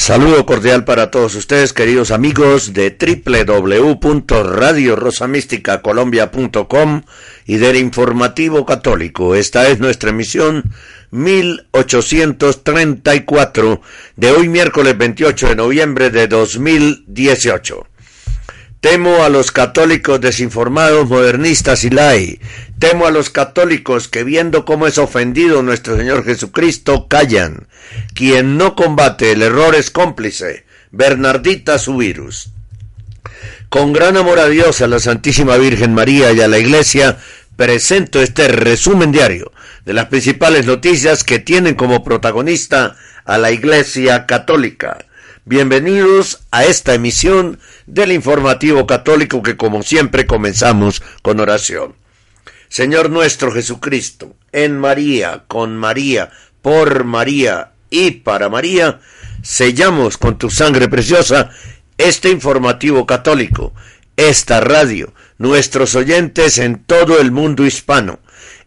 Saludo cordial para todos ustedes, queridos amigos de www.radiorosamisticacolombia.com y del Informativo Católico. Esta es nuestra emisión 1834 de hoy miércoles 28 de noviembre de 2018. Temo a los católicos desinformados, modernistas y lai. Temo a los católicos que viendo cómo es ofendido nuestro Señor Jesucristo, callan. Quien no combate el error es cómplice. Bernardita su virus. Con gran amor a Dios, a la Santísima Virgen María y a la Iglesia, presento este resumen diario de las principales noticias que tienen como protagonista a la Iglesia Católica. Bienvenidos a esta emisión del informativo católico que como siempre comenzamos con oración. Señor nuestro Jesucristo, en María, con María, por María y para María, sellamos con tu sangre preciosa este informativo católico, esta radio, nuestros oyentes en todo el mundo hispano,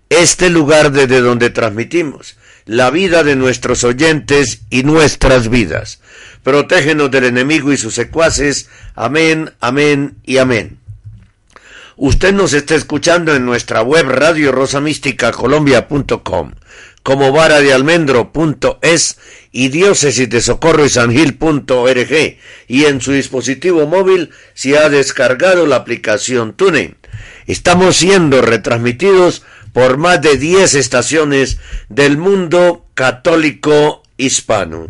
este lugar desde donde transmitimos la vida de nuestros oyentes y nuestras vidas. Protégenos del enemigo y sus secuaces. Amén, amén y amén. Usted nos está escuchando en nuestra web radio rosamísticacolombia.com, como vara de almendro.es y diócesis de socorro y sangil.org y en su dispositivo móvil si ha descargado la aplicación TuneIn. Estamos siendo retransmitidos por más de 10 estaciones del mundo católico hispano.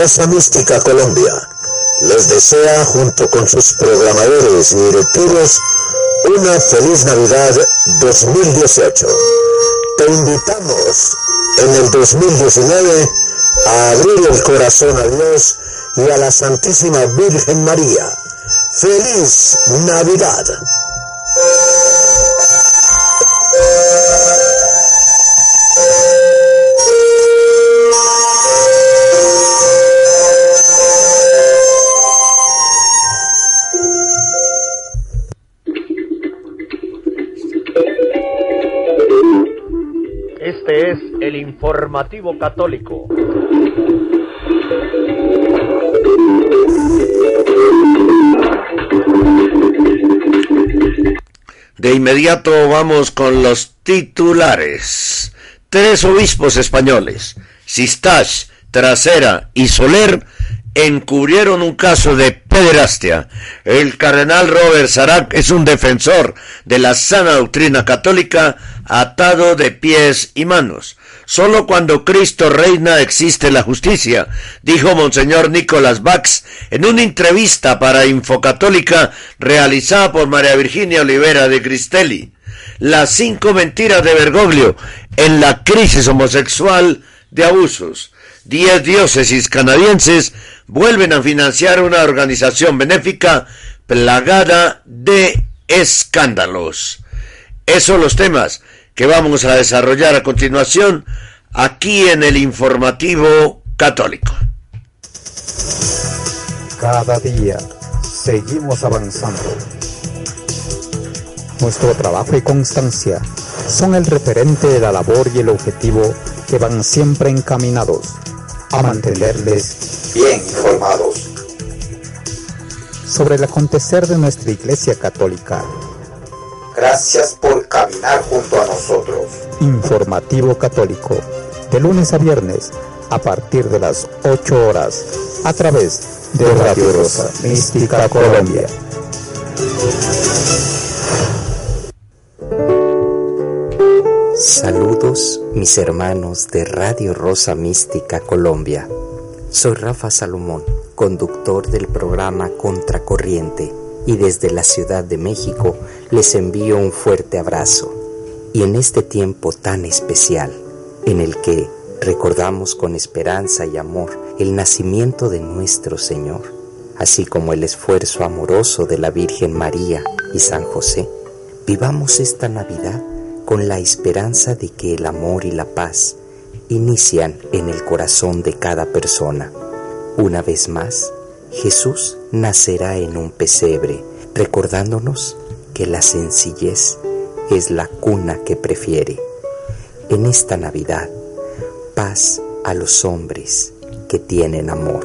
Rosa Mística Colombia les desea junto con sus programadores y directivos una feliz Navidad 2018. Te invitamos en el 2019 a abrir el corazón a Dios y a la Santísima Virgen María. ¡Feliz Navidad! Es el informativo católico. De inmediato vamos con los titulares. Tres obispos españoles, Sistash, Trasera y Soler, encubrieron un caso de pederastia. El cardenal Robert Sarac es un defensor de la sana doctrina católica atado de pies y manos. Solo cuando Cristo reina existe la justicia, dijo Monseñor Nicolás Bax en una entrevista para Infocatólica realizada por María Virginia Olivera de Cristelli. Las cinco mentiras de Bergoglio en la crisis homosexual de abusos. Diez diócesis canadienses vuelven a financiar una organización benéfica plagada de escándalos. Esos son los temas que vamos a desarrollar a continuación aquí en el informativo católico. Cada día seguimos avanzando. Nuestro trabajo y constancia son el referente de la labor y el objetivo que van siempre encaminados a mantenerles bien informados sobre el acontecer de nuestra Iglesia Católica. Gracias por caminar junto a nosotros. Informativo Católico, de lunes a viernes, a partir de las 8 horas, a través de Radio Rosa Mística Colombia. Saludos mis hermanos de Radio Rosa Mística Colombia. Soy Rafa Salomón, conductor del programa Contracorriente y desde la Ciudad de México les envío un fuerte abrazo. Y en este tiempo tan especial, en el que recordamos con esperanza y amor el nacimiento de nuestro Señor, así como el esfuerzo amoroso de la Virgen María y San José, vivamos esta Navidad con la esperanza de que el amor y la paz inician en el corazón de cada persona. Una vez más, Jesús nacerá en un pesebre, recordándonos que la sencillez es la cuna que prefiere. En esta Navidad, paz a los hombres que tienen amor.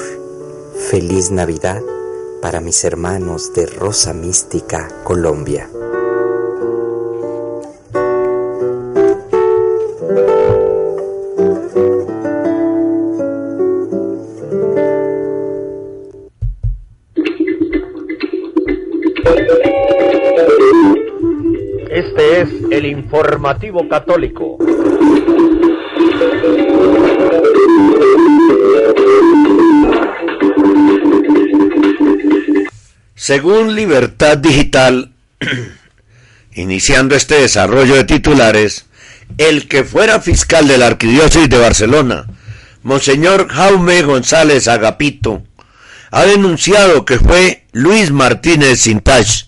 Feliz Navidad para mis hermanos de Rosa Mística, Colombia. Informativo católico. Según Libertad Digital, iniciando este desarrollo de titulares, el que fuera fiscal de la Arquidiócesis de Barcelona, Monseñor Jaume González Agapito, ha denunciado que fue Luis Martínez Sintage,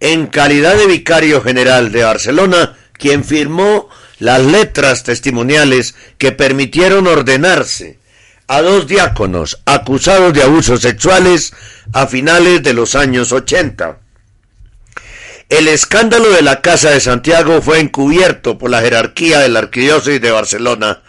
en calidad de vicario general de Barcelona, quien firmó las letras testimoniales que permitieron ordenarse a dos diáconos acusados de abusos sexuales a finales de los años 80. El escándalo de la Casa de Santiago fue encubierto por la jerarquía de la Arquidiócesis de Barcelona,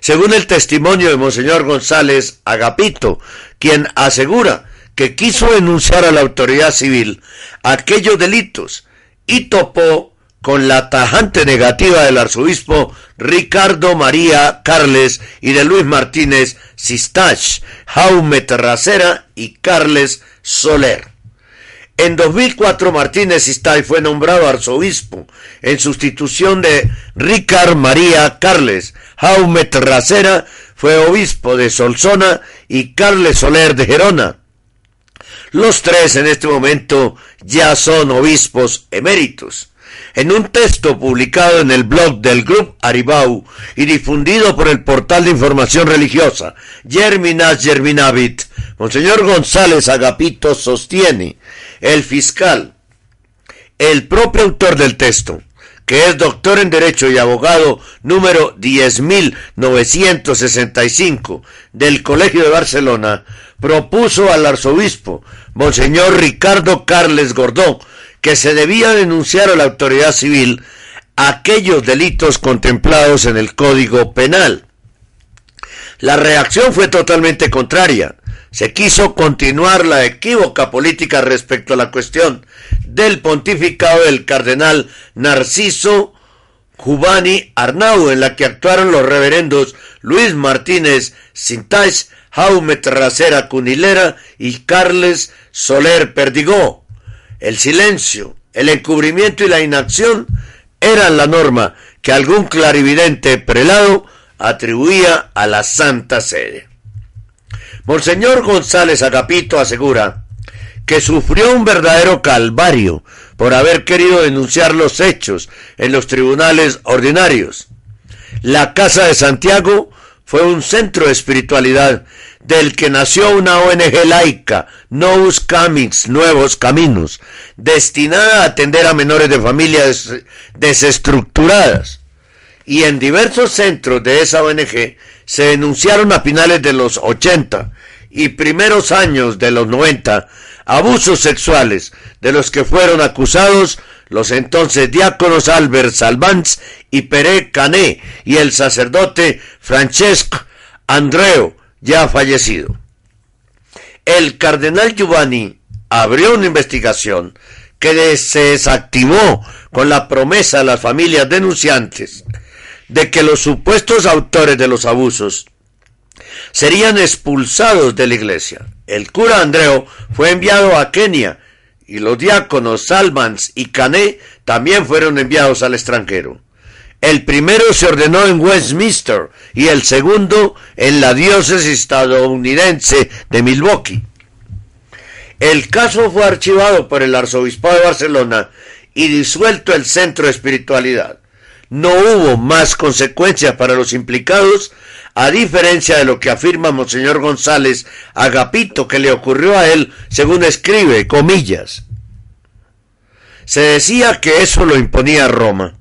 según el testimonio de Monseñor González Agapito, quien asegura que quiso denunciar a la autoridad civil aquellos delitos y topó con la tajante negativa del arzobispo Ricardo María Carles y de Luis Martínez Sistach, Jaume Terracera y Carles Soler. En 2004 Martínez Sistach fue nombrado arzobispo en sustitución de Ricard María Carles. Jaume Terracera fue obispo de Solsona y Carles Soler de Gerona. Los tres en este momento ya son obispos eméritos. En un texto publicado en el blog del Grupo Aribau y difundido por el portal de información religiosa Germinas Germinavit, Monseñor González Agapito sostiene, el fiscal, el propio autor del texto, que es doctor en Derecho y abogado número 10.965 del Colegio de Barcelona, propuso al arzobispo, Monseñor Ricardo Carles Gordó, que se debía denunciar a la autoridad civil aquellos delitos contemplados en el Código Penal. La reacción fue totalmente contraria. Se quiso continuar la equívoca política respecto a la cuestión del pontificado del cardenal Narciso Jubani Arnau, en la que actuaron los reverendos Luis Martínez Sintais, Jaume Terracera Cunilera y Carles Soler Perdigó. El silencio, el encubrimiento y la inacción eran la norma que algún clarividente prelado atribuía a la Santa Sede. Monseñor González Agapito asegura que sufrió un verdadero calvario por haber querido denunciar los hechos en los tribunales ordinarios. La Casa de Santiago fue un centro de espiritualidad del que nació una ONG laica, Novus Camins, Nuevos Caminos, destinada a atender a menores de familias desestructuradas. Y en diversos centros de esa ONG se denunciaron a finales de los 80 y primeros años de los 90 abusos sexuales de los que fueron acusados los entonces diáconos Albert Salvans y Pere Cané y el sacerdote Francesco Andreo, ya fallecido. El cardenal Giovanni abrió una investigación que se desactivó con la promesa a las familias denunciantes de que los supuestos autores de los abusos serían expulsados de la iglesia. El cura Andreo fue enviado a Kenia y los diáconos Salmans y Cané también fueron enviados al extranjero. El primero se ordenó en Westminster y el segundo en la diócesis estadounidense de Milwaukee. El caso fue archivado por el arzobispado de Barcelona y disuelto el centro de espiritualidad. No hubo más consecuencias para los implicados, a diferencia de lo que afirma Monseñor González Agapito que le ocurrió a él, según escribe, comillas. Se decía que eso lo imponía Roma.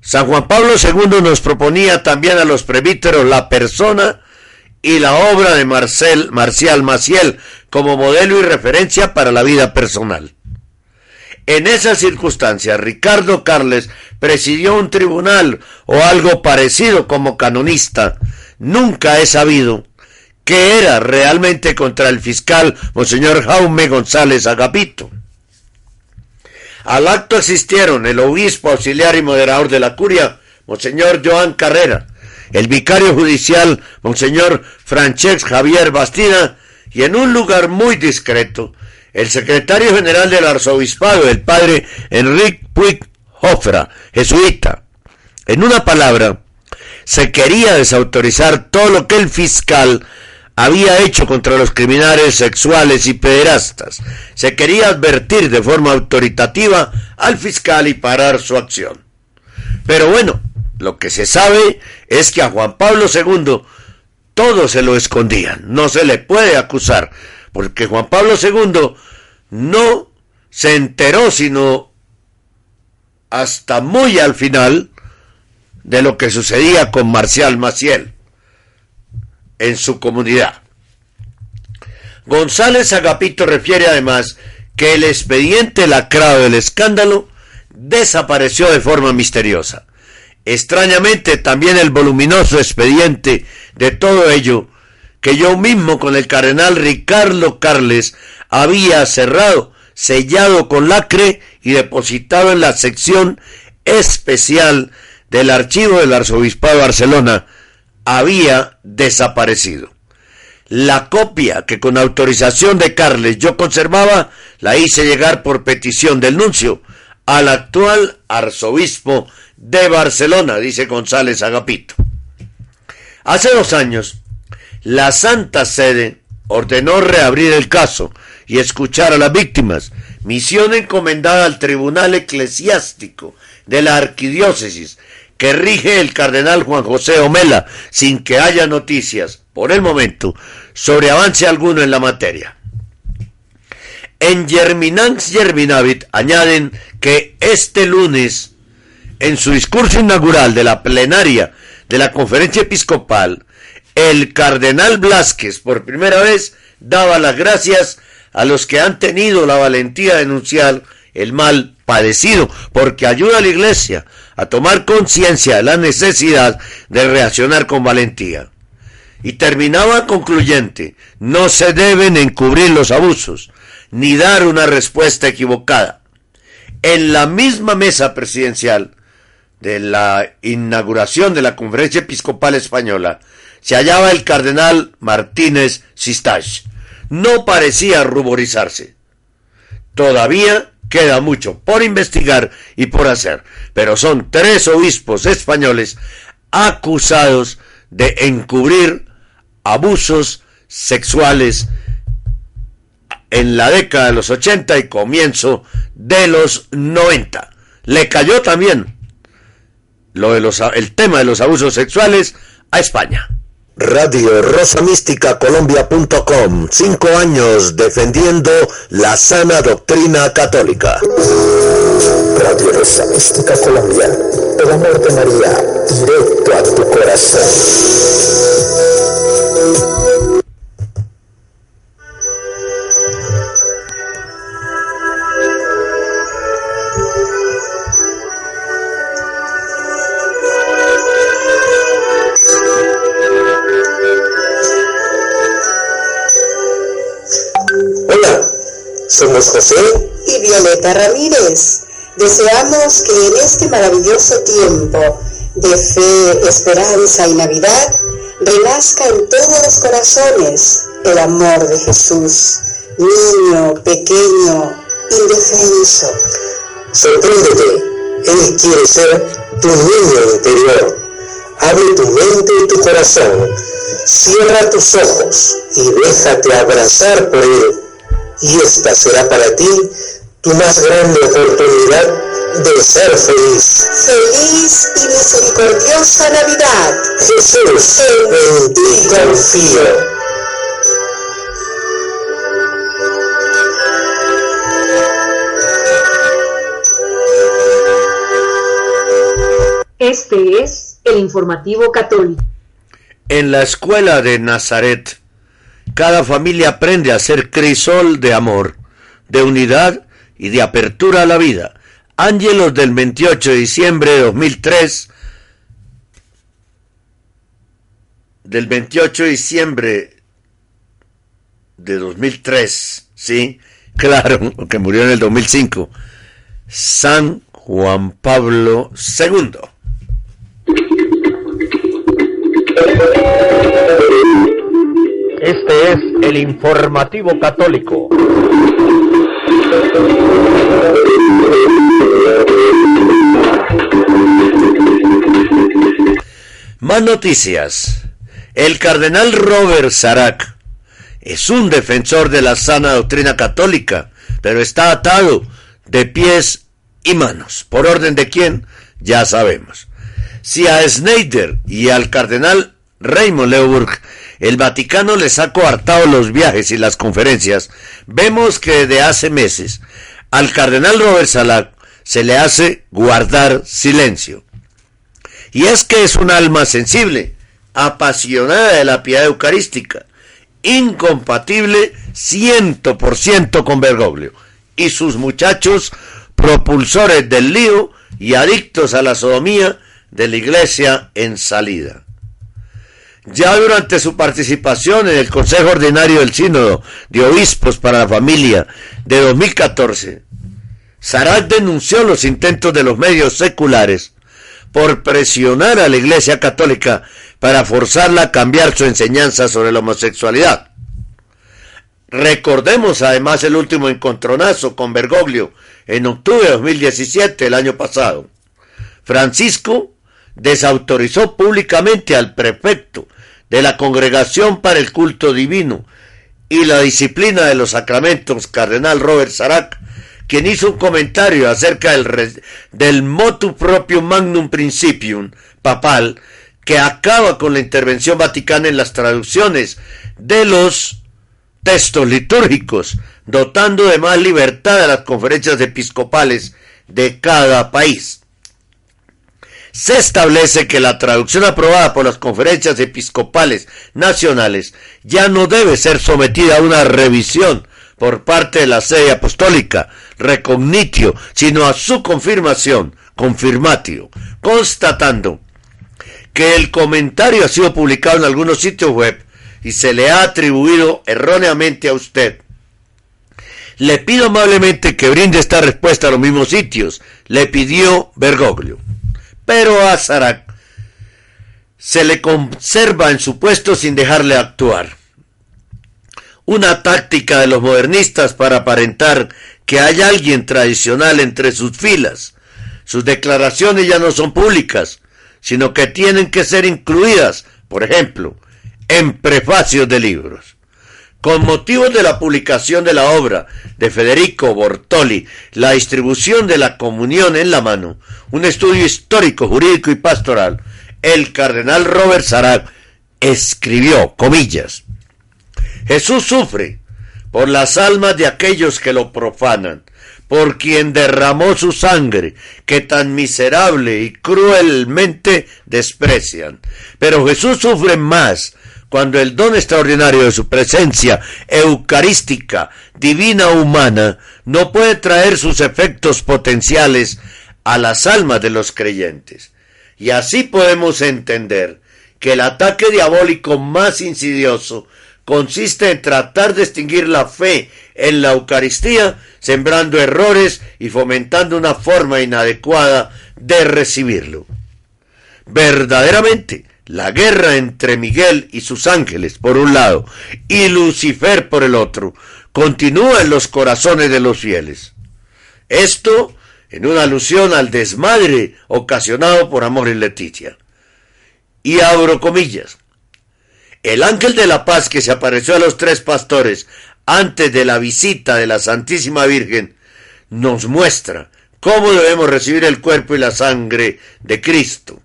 San Juan Pablo II nos proponía también a los presbíteros la persona y la obra de Marcel, Marcial Maciel como modelo y referencia para la vida personal. En esas circunstancias, Ricardo Carles presidió un tribunal o algo parecido como canonista. Nunca he sabido que era realmente contra el fiscal Monseñor Jaume González Agapito. Al acto asistieron el obispo auxiliar y moderador de la curia, Monseñor Joan Carrera, el vicario judicial, Monseñor Francesc Javier Bastida, y en un lugar muy discreto, el secretario general del arzobispado, el padre Enrique Puig Hofra, jesuita. En una palabra, se quería desautorizar todo lo que el fiscal había hecho contra los criminales sexuales y pederastas. Se quería advertir de forma autoritativa al fiscal y parar su acción. Pero bueno, lo que se sabe es que a Juan Pablo II todo se lo escondían. No se le puede acusar, porque Juan Pablo II no se enteró sino hasta muy al final de lo que sucedía con Marcial Maciel en su comunidad. González Agapito refiere además que el expediente lacrado del escándalo desapareció de forma misteriosa. Extrañamente también el voluminoso expediente de todo ello que yo mismo con el cardenal Ricardo Carles había cerrado, sellado con lacre y depositado en la sección especial del archivo del arzobispado de Barcelona, había desaparecido. La copia que con autorización de Carles yo conservaba la hice llegar por petición del nuncio al actual arzobispo de Barcelona, dice González Agapito. Hace dos años, la Santa Sede ordenó reabrir el caso y escuchar a las víctimas, misión encomendada al Tribunal Eclesiástico de la Arquidiócesis que rige el cardenal Juan José Omela, sin que haya noticias, por el momento, sobre avance alguno en la materia. En Germinans Germinavit añaden que este lunes, en su discurso inaugural de la plenaria de la conferencia episcopal, el cardenal Blasquez por primera vez daba las gracias a los que han tenido la valentía de denunciar el mal padecido, porque ayuda a la iglesia a tomar conciencia de la necesidad de reaccionar con valentía. Y terminaba concluyente, no se deben encubrir los abusos, ni dar una respuesta equivocada. En la misma mesa presidencial de la inauguración de la Conferencia Episcopal Española se hallaba el cardenal Martínez Sistach. No parecía ruborizarse. Todavía queda mucho por investigar y por hacer, pero son tres obispos españoles acusados de encubrir abusos sexuales en la década de los 80 y comienzo de los 90. Le cayó también lo de los, el tema de los abusos sexuales a España. Radio Rosa Mística Colombia.com. Cinco años defendiendo la sana doctrina católica. Radio Rosa Mística Colombia. El amor de María, directo a tu corazón. Somos José y Violeta Ramírez. Deseamos que en este maravilloso tiempo de fe, esperanza y Navidad renazca en todos los corazones el amor de Jesús, niño, pequeño, indefenso. Sorpréndete, Él quiere ser tu niño interior. Abre tu mente y tu corazón, cierra tus ojos y déjate abrazar por Él y esta será para ti tu más grande oportunidad de ser feliz. Feliz y misericordiosa Navidad. Jesús, en ti confío. Este es el informativo católico. En la escuela de Nazaret, cada familia aprende a ser crisol de amor, de unidad y de apertura a la vida. Ángelos del 28 de diciembre de 2003, del 28 de diciembre de 2003, sí, claro, que murió en el 2005, San Juan Pablo II. Este es el informativo católico. Más noticias. El cardenal Robert Sarac es un defensor de la sana doctrina católica, pero está atado de pies y manos. ¿Por orden de quién? Ya sabemos. Si a Snyder y al cardenal Raymond Leuburg el Vaticano les ha coartado los viajes y las conferencias, vemos que de hace meses al cardenal Robert Salac se le hace guardar silencio. Y es que es un alma sensible, apasionada de la piedad eucarística, incompatible ciento por ciento con Bergoglio y sus muchachos propulsores del lío y adictos a la sodomía de la iglesia en salida. Ya durante su participación en el Consejo Ordinario del Sínodo de Obispos para la Familia de 2014, Sarat denunció los intentos de los medios seculares por presionar a la Iglesia Católica para forzarla a cambiar su enseñanza sobre la homosexualidad. Recordemos además el último encontronazo con Bergoglio en octubre de 2017, el año pasado. Francisco desautorizó públicamente al prefecto de la Congregación para el Culto Divino y la Disciplina de los Sacramentos, Cardenal Robert Sarac, quien hizo un comentario acerca del, del motu propio magnum principium papal, que acaba con la intervención vaticana en las traducciones de los textos litúrgicos, dotando de más libertad a las conferencias episcopales de cada país se establece que la traducción aprobada por las conferencias episcopales nacionales ya no debe ser sometida a una revisión por parte de la sede apostólica, recognitio, sino a su confirmación, confirmatio, constatando que el comentario ha sido publicado en algunos sitios web y se le ha atribuido erróneamente a usted. Le pido amablemente que brinde esta respuesta a los mismos sitios, le pidió Bergoglio pero a se le conserva en su puesto sin dejarle actuar. Una táctica de los modernistas para aparentar que hay alguien tradicional entre sus filas. Sus declaraciones ya no son públicas, sino que tienen que ser incluidas, por ejemplo, en prefacios de libros. Con motivo de la publicación de la obra de Federico Bortoli, La distribución de la comunión en la mano, un estudio histórico, jurídico y pastoral, el cardenal Robert Sarag escribió, comillas, Jesús sufre por las almas de aquellos que lo profanan, por quien derramó su sangre, que tan miserable y cruelmente desprecian. Pero Jesús sufre más cuando el don extraordinario de su presencia eucarística, divina humana, no puede traer sus efectos potenciales a las almas de los creyentes. Y así podemos entender que el ataque diabólico más insidioso consiste en tratar de extinguir la fe en la Eucaristía, sembrando errores y fomentando una forma inadecuada de recibirlo. Verdaderamente, la guerra entre Miguel y sus ángeles por un lado y Lucifer por el otro continúa en los corazones de los fieles. Esto en una alusión al desmadre ocasionado por Amor y Leticia. Y abro comillas. El ángel de la paz que se apareció a los tres pastores antes de la visita de la Santísima Virgen nos muestra cómo debemos recibir el cuerpo y la sangre de Cristo.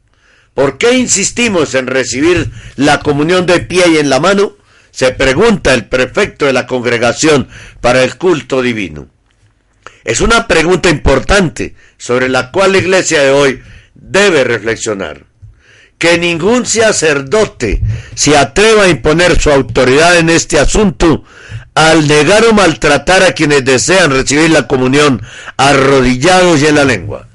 ¿Por qué insistimos en recibir la comunión de pie y en la mano? Se pregunta el prefecto de la congregación para el culto divino. Es una pregunta importante sobre la cual la iglesia de hoy debe reflexionar que ningún sacerdote se atreva a imponer su autoridad en este asunto al negar o maltratar a quienes desean recibir la comunión arrodillados y en la lengua.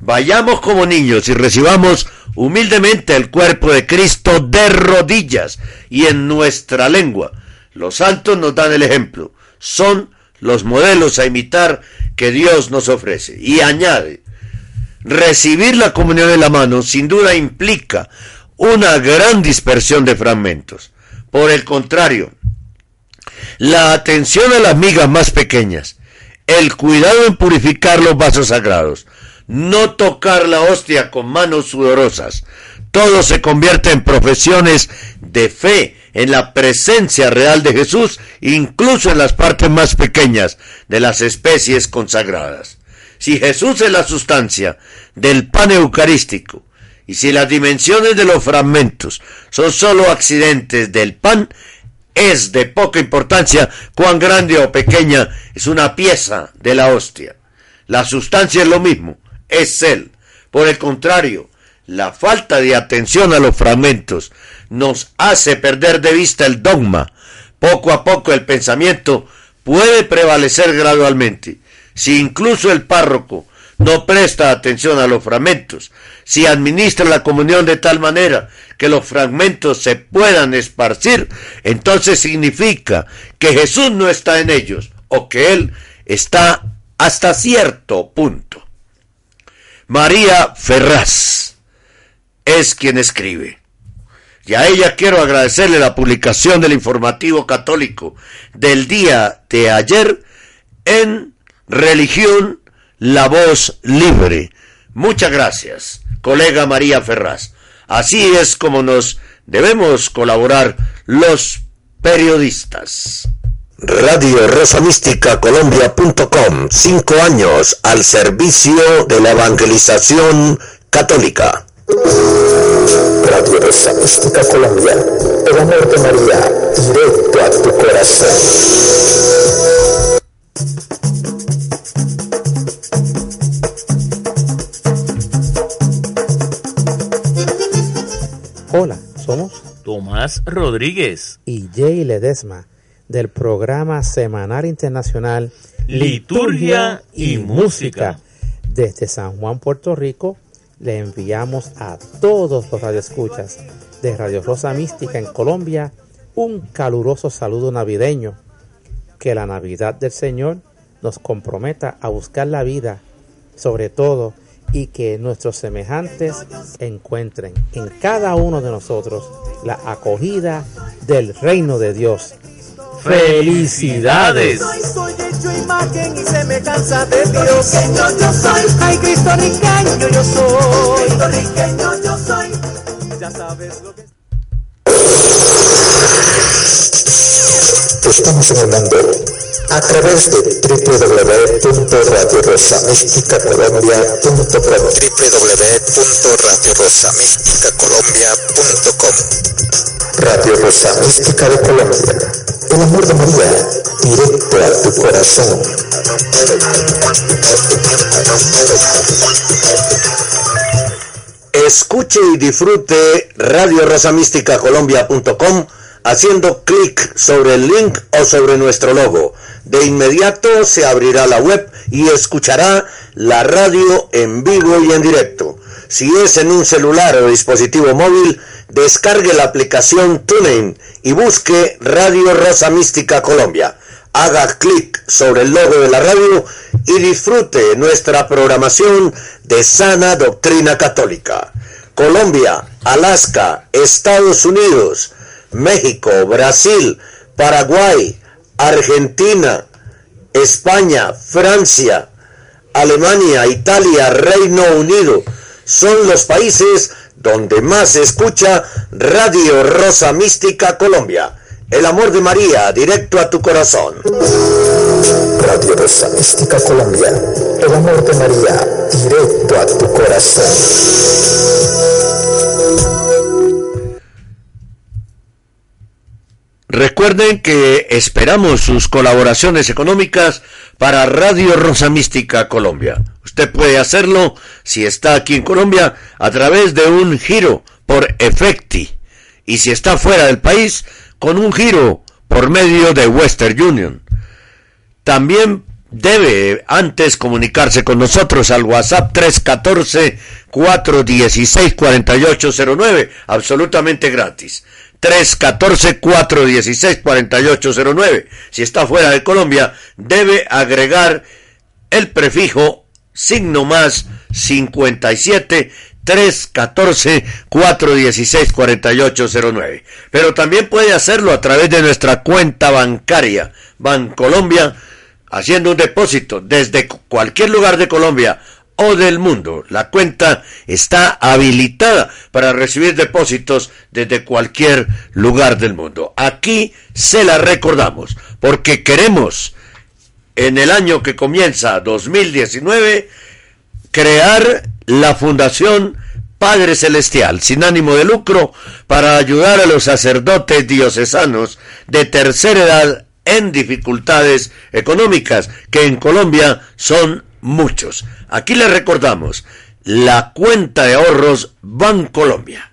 Vayamos como niños y recibamos humildemente el cuerpo de Cristo de rodillas y en nuestra lengua. Los santos nos dan el ejemplo, son los modelos a imitar que Dios nos ofrece. Y añade, recibir la comunión en la mano sin duda implica una gran dispersión de fragmentos. Por el contrario, la atención a las migas más pequeñas, el cuidado en purificar los vasos sagrados, no tocar la hostia con manos sudorosas, todo se convierte en profesiones de fe en la presencia real de Jesús, incluso en las partes más pequeñas de las especies consagradas. Si Jesús es la sustancia del pan eucarístico, y si las dimensiones de los fragmentos son sólo accidentes del pan, es de poca importancia cuán grande o pequeña es una pieza de la hostia. La sustancia es lo mismo, es Él. Por el contrario, la falta de atención a los fragmentos nos hace perder de vista el dogma. Poco a poco el pensamiento puede prevalecer gradualmente si incluso el párroco no presta atención a los fragmentos, si administra la comunión de tal manera que los fragmentos se puedan esparcir, entonces significa que Jesús no está en ellos o que Él está hasta cierto punto. María Ferraz es quien escribe. Y a ella quiero agradecerle la publicación del informativo católico del día de ayer en Religión, la voz libre. Muchas gracias, colega María Ferraz. Así es como nos debemos colaborar los periodistas. Radio Rosa Mística Colombia.com, cinco años al servicio de la evangelización católica. Radio Rosa Mística Colombia, el amor de María, directo a tu corazón. Hola, somos Tomás Rodríguez y Jay Ledesma del programa semanal internacional Liturgia y Música. Desde San Juan, Puerto Rico, le enviamos a todos los radioescuchas de Radio Rosa Mística en Colombia un caluroso saludo navideño. Que la Navidad del Señor nos comprometa a buscar la vida, sobre todo y que nuestros semejantes encuentren en cada uno de nosotros la acogida del reino de Dios. ¡Felicidades! Soy, soy hecho imagen y semejanza de Dios. yo soy. Ay, Cristo riqueño yo soy. Cristo riqueño yo soy. Ya sabes lo que... Estamos hablando a través de www.radiorosamísticacolombia.com www.radiorosamísticacolombia.com Radio Rosa Mística de Colombia. El amor de María, directo a tu corazón. Escuche y disfrute Radio Rosa Mística Colombia.com haciendo clic sobre el link o sobre nuestro logo. De inmediato se abrirá la web y escuchará la radio en vivo y en directo. Si es en un celular o dispositivo móvil, descargue la aplicación TuneIn y busque Radio Rosa Mística Colombia. Haga clic sobre el logo de la radio y disfrute nuestra programación de sana doctrina católica. Colombia, Alaska, Estados Unidos, México, Brasil, Paraguay, Argentina, España, Francia, Alemania, Italia, Reino Unido, son los países donde más se escucha Radio Rosa Mística Colombia. El amor de María, directo a tu corazón. Radio Rosa Mística Colombia. El amor de María, directo a tu corazón. Recuerden que esperamos sus colaboraciones económicas para Radio Rosa Mística Colombia. Usted puede hacerlo si está aquí en Colombia a través de un giro por Efecti y si está fuera del país con un giro por medio de Western Union. También debe antes comunicarse con nosotros al WhatsApp 314-416-4809, absolutamente gratis. 314-416-4809. Si está fuera de Colombia, debe agregar el prefijo signo más 57 314 416 4809. Pero también puede hacerlo a través de nuestra cuenta bancaria Bancolombia haciendo un depósito desde cualquier lugar de Colombia o del mundo. La cuenta está habilitada para recibir depósitos desde cualquier lugar del mundo. Aquí se la recordamos porque queremos en el año que comienza 2019 crear la Fundación Padre Celestial, sin ánimo de lucro, para ayudar a los sacerdotes diocesanos de tercera edad en dificultades económicas, que en Colombia son muchos. Aquí le recordamos la cuenta de ahorros Bancolombia.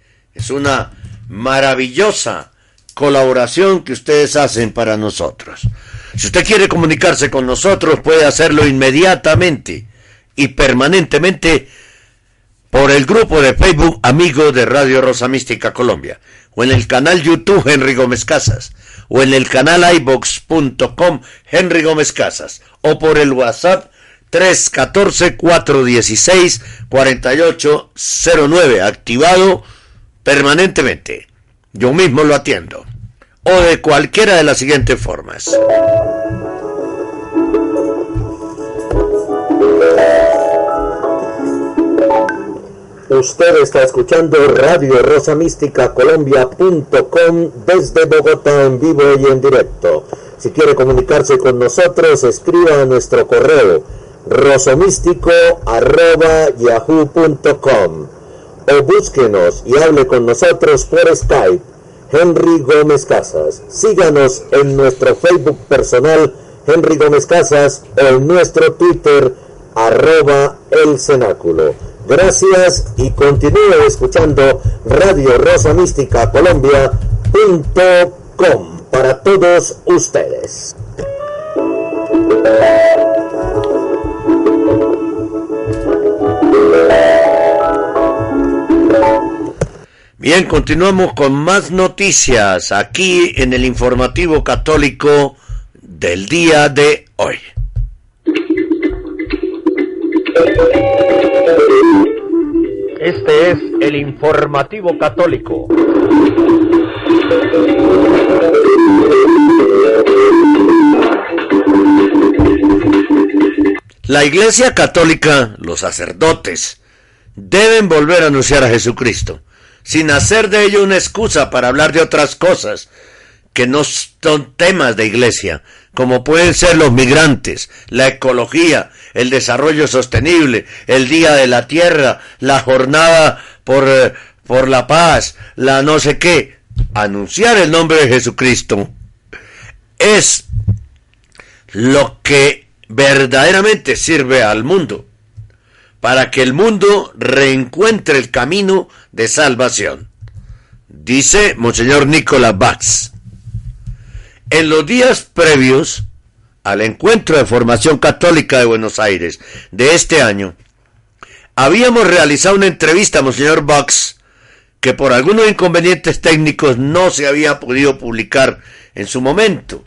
Es una maravillosa colaboración que ustedes hacen para nosotros. Si usted quiere comunicarse con nosotros, puede hacerlo inmediatamente y permanentemente por el grupo de Facebook Amigo de Radio Rosa Mística Colombia, o en el canal YouTube Henry Gómez Casas, o en el canal ibox.com Henry Gómez Casas, o por el WhatsApp 314-416-4809, activado permanentemente. Yo mismo lo atiendo. O de cualquiera de las siguientes formas. Usted está escuchando Radio Rosa Mística Colombia.com desde Bogotá en vivo y en directo. Si quiere comunicarse con nosotros, escriba a nuestro correo rosomístico.yahoo.com o búsquenos y hable con nosotros por Skype. Henry Gómez Casas. Síganos en nuestro Facebook personal Henry Gómez Casas o en nuestro Twitter arroba el cenáculo. Gracias y continúe escuchando Radio Rosa Mística Colombia.com para todos ustedes. Bien, continuamos con más noticias aquí en el informativo católico del día de hoy. Este es el informativo católico. La Iglesia Católica, los sacerdotes, deben volver a anunciar a Jesucristo, sin hacer de ello una excusa para hablar de otras cosas que no son temas de iglesia, como pueden ser los migrantes, la ecología, el desarrollo sostenible, el Día de la Tierra, la jornada por, eh, por la paz, la no sé qué. Anunciar el nombre de Jesucristo es lo que verdaderamente sirve al mundo, para que el mundo reencuentre el camino de salvación. Dice Monseñor Nicolás Bax. En los días previos al encuentro de formación católica de Buenos Aires de este año, habíamos realizado una entrevista a Monseñor Bax que por algunos inconvenientes técnicos no se había podido publicar en su momento.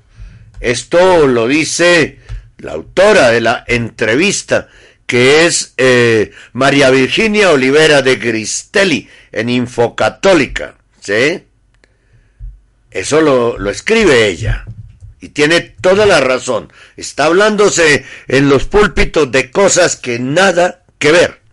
Esto lo dice la autora de la entrevista, que es eh, María Virginia Olivera de Gristelli, en Infocatólica. ¿Sí? Eso lo, lo escribe ella. Y tiene toda la razón. Está hablándose en los púlpitos de cosas que nada que ver.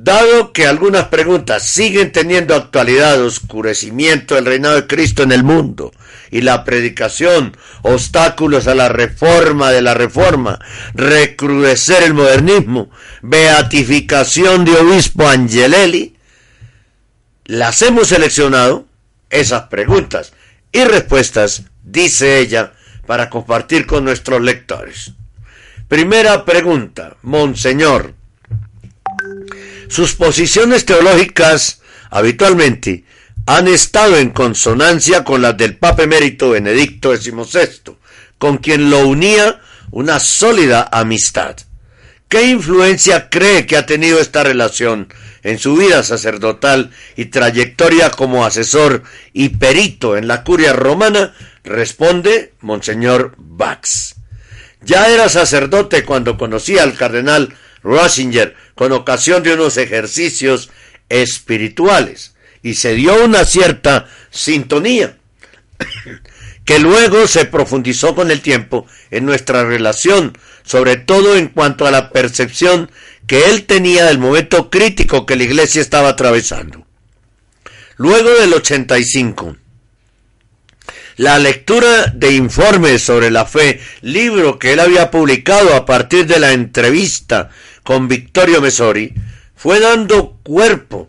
Dado que algunas preguntas siguen teniendo actualidad, oscurecimiento del reinado de Cristo en el mundo y la predicación, obstáculos a la reforma de la reforma, recrudecer el modernismo, beatificación de obispo Angelelli, las hemos seleccionado esas preguntas y respuestas, dice ella, para compartir con nuestros lectores. Primera pregunta, Monseñor. Sus posiciones teológicas habitualmente han estado en consonancia con las del Papa Emérito Benedicto XVI, con quien lo unía una sólida amistad. ¿Qué influencia cree que ha tenido esta relación en su vida sacerdotal y trayectoria como asesor y perito en la curia romana? Responde Monseñor Bax. Ya era sacerdote cuando conocía al cardenal Rosinger con ocasión de unos ejercicios espirituales y se dio una cierta sintonía que luego se profundizó con el tiempo en nuestra relación, sobre todo en cuanto a la percepción que él tenía del momento crítico que la iglesia estaba atravesando. Luego del 85, la lectura de informes sobre la fe, libro que él había publicado a partir de la entrevista con Victorio Mesori, fue dando cuerpo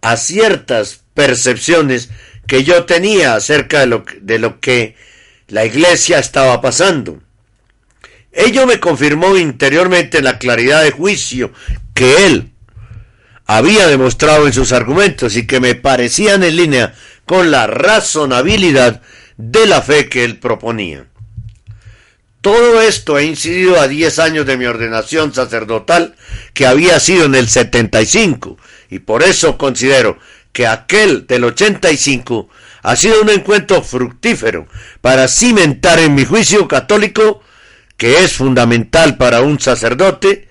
a ciertas percepciones que yo tenía acerca de lo, de lo que la iglesia estaba pasando. Ello me confirmó interiormente la claridad de juicio que él había demostrado en sus argumentos y que me parecían en línea con la razonabilidad de la fe que él proponía. Todo esto ha incidido a 10 años de mi ordenación sacerdotal, que había sido en el 75, y por eso considero que aquel del 85 ha sido un encuentro fructífero para cimentar en mi juicio católico, que es fundamental para un sacerdote,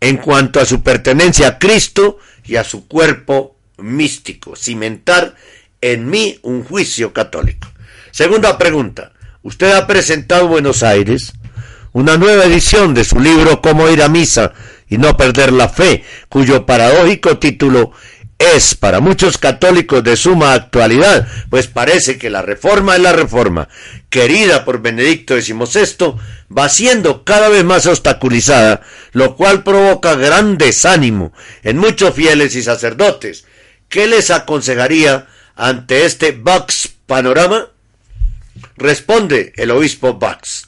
en cuanto a su pertenencia a Cristo y a su cuerpo místico, cimentar en mí un juicio católico. Segunda pregunta. Usted ha presentado Buenos Aires una nueva edición de su libro Cómo ir a misa y no perder la fe, cuyo paradójico título es para muchos católicos de suma actualidad, pues parece que la reforma es la reforma, querida por Benedicto XVI, va siendo cada vez más obstaculizada, lo cual provoca gran desánimo en muchos fieles y sacerdotes. ¿Qué les aconsejaría ante este Bax panorama? Responde el obispo Bax.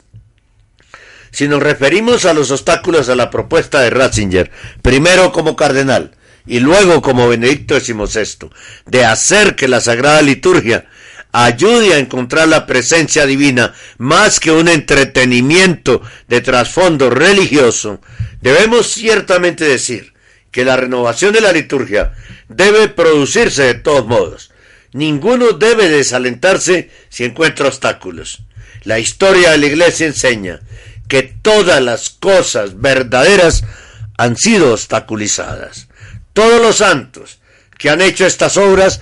Si nos referimos a los obstáculos a la propuesta de Ratzinger, primero como cardenal y luego como Benedicto XVI, de hacer que la Sagrada Liturgia ayude a encontrar la presencia divina más que un entretenimiento de trasfondo religioso, debemos ciertamente decir que la renovación de la liturgia debe producirse de todos modos. Ninguno debe desalentarse si encuentra obstáculos. La historia de la Iglesia enseña que todas las cosas verdaderas han sido obstaculizadas. Todos los santos que han hecho estas obras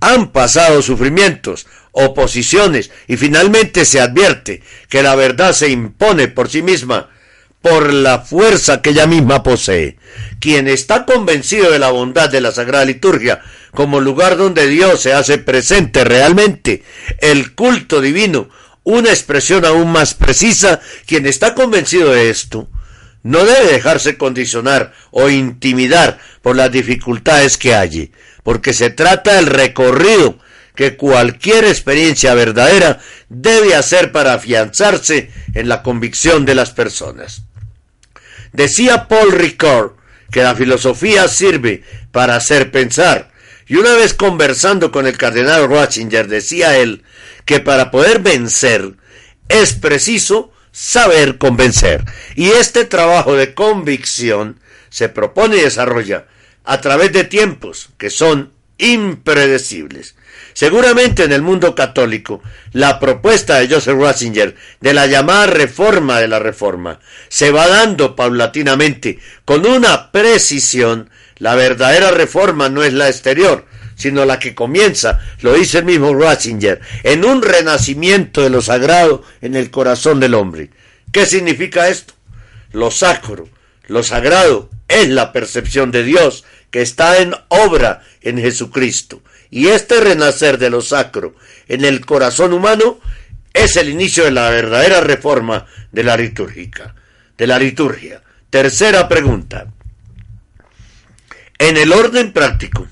han pasado sufrimientos, oposiciones y finalmente se advierte que la verdad se impone por sí misma por la fuerza que ella misma posee. Quien está convencido de la bondad de la Sagrada Liturgia como lugar donde Dios se hace presente realmente, el culto divino una expresión aún más precisa, quien está convencido de esto, no debe dejarse condicionar o intimidar por las dificultades que hay, porque se trata del recorrido que cualquier experiencia verdadera debe hacer para afianzarse en la convicción de las personas. Decía Paul Ricord que la filosofía sirve para hacer pensar, y una vez conversando con el cardenal Ratzinger decía él que para poder vencer es preciso saber convencer. Y este trabajo de convicción se propone y desarrolla a través de tiempos que son impredecibles. Seguramente en el mundo católico, la propuesta de Joseph Ratzinger de la llamada reforma de la reforma se va dando paulatinamente con una precisión. La verdadera reforma no es la exterior, sino la que comienza, lo dice el mismo Ratzinger, en un renacimiento de lo sagrado en el corazón del hombre. ¿Qué significa esto? Lo sacro, lo sagrado es la percepción de Dios que está en obra en Jesucristo. Y este renacer de lo sacro en el corazón humano es el inicio de la verdadera reforma de la litúrgica, de la liturgia. Tercera pregunta. En el orden práctico,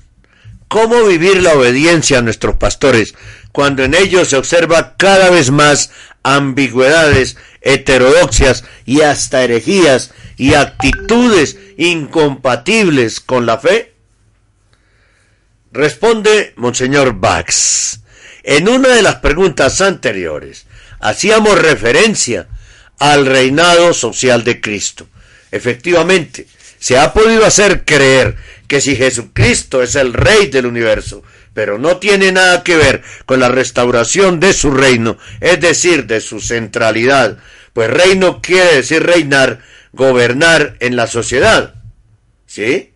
¿Cómo vivir la obediencia a nuestros pastores cuando en ellos se observa cada vez más ambigüedades, heterodoxias y hasta herejías y actitudes incompatibles con la fe? Responde Monseñor Bax. En una de las preguntas anteriores hacíamos referencia al reinado social de Cristo. Efectivamente, se ha podido hacer creer que si Jesucristo es el rey del universo, pero no tiene nada que ver con la restauración de su reino, es decir, de su centralidad, pues reino quiere decir reinar, gobernar en la sociedad. ¿Sí?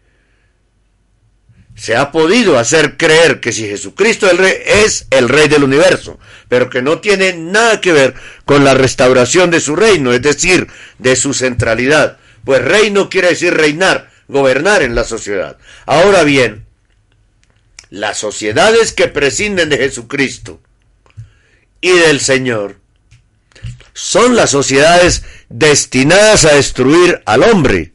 Se ha podido hacer creer que si Jesucristo el rey es el rey del universo, pero que no tiene nada que ver con la restauración de su reino, es decir, de su centralidad. Pues reino quiere decir reinar, gobernar en la sociedad. Ahora bien, las sociedades que prescinden de Jesucristo y del Señor son las sociedades destinadas a destruir al hombre,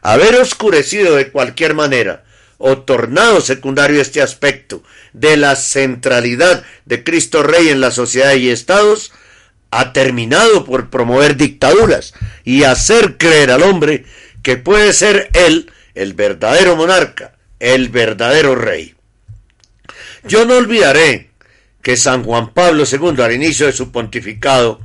haber oscurecido de cualquier manera o tornado secundario este aspecto de la centralidad de Cristo Rey en la sociedad y estados, ha terminado por promover dictaduras y hacer creer al hombre que puede ser él el verdadero monarca, el verdadero rey. Yo no olvidaré que San Juan Pablo II al inicio de su pontificado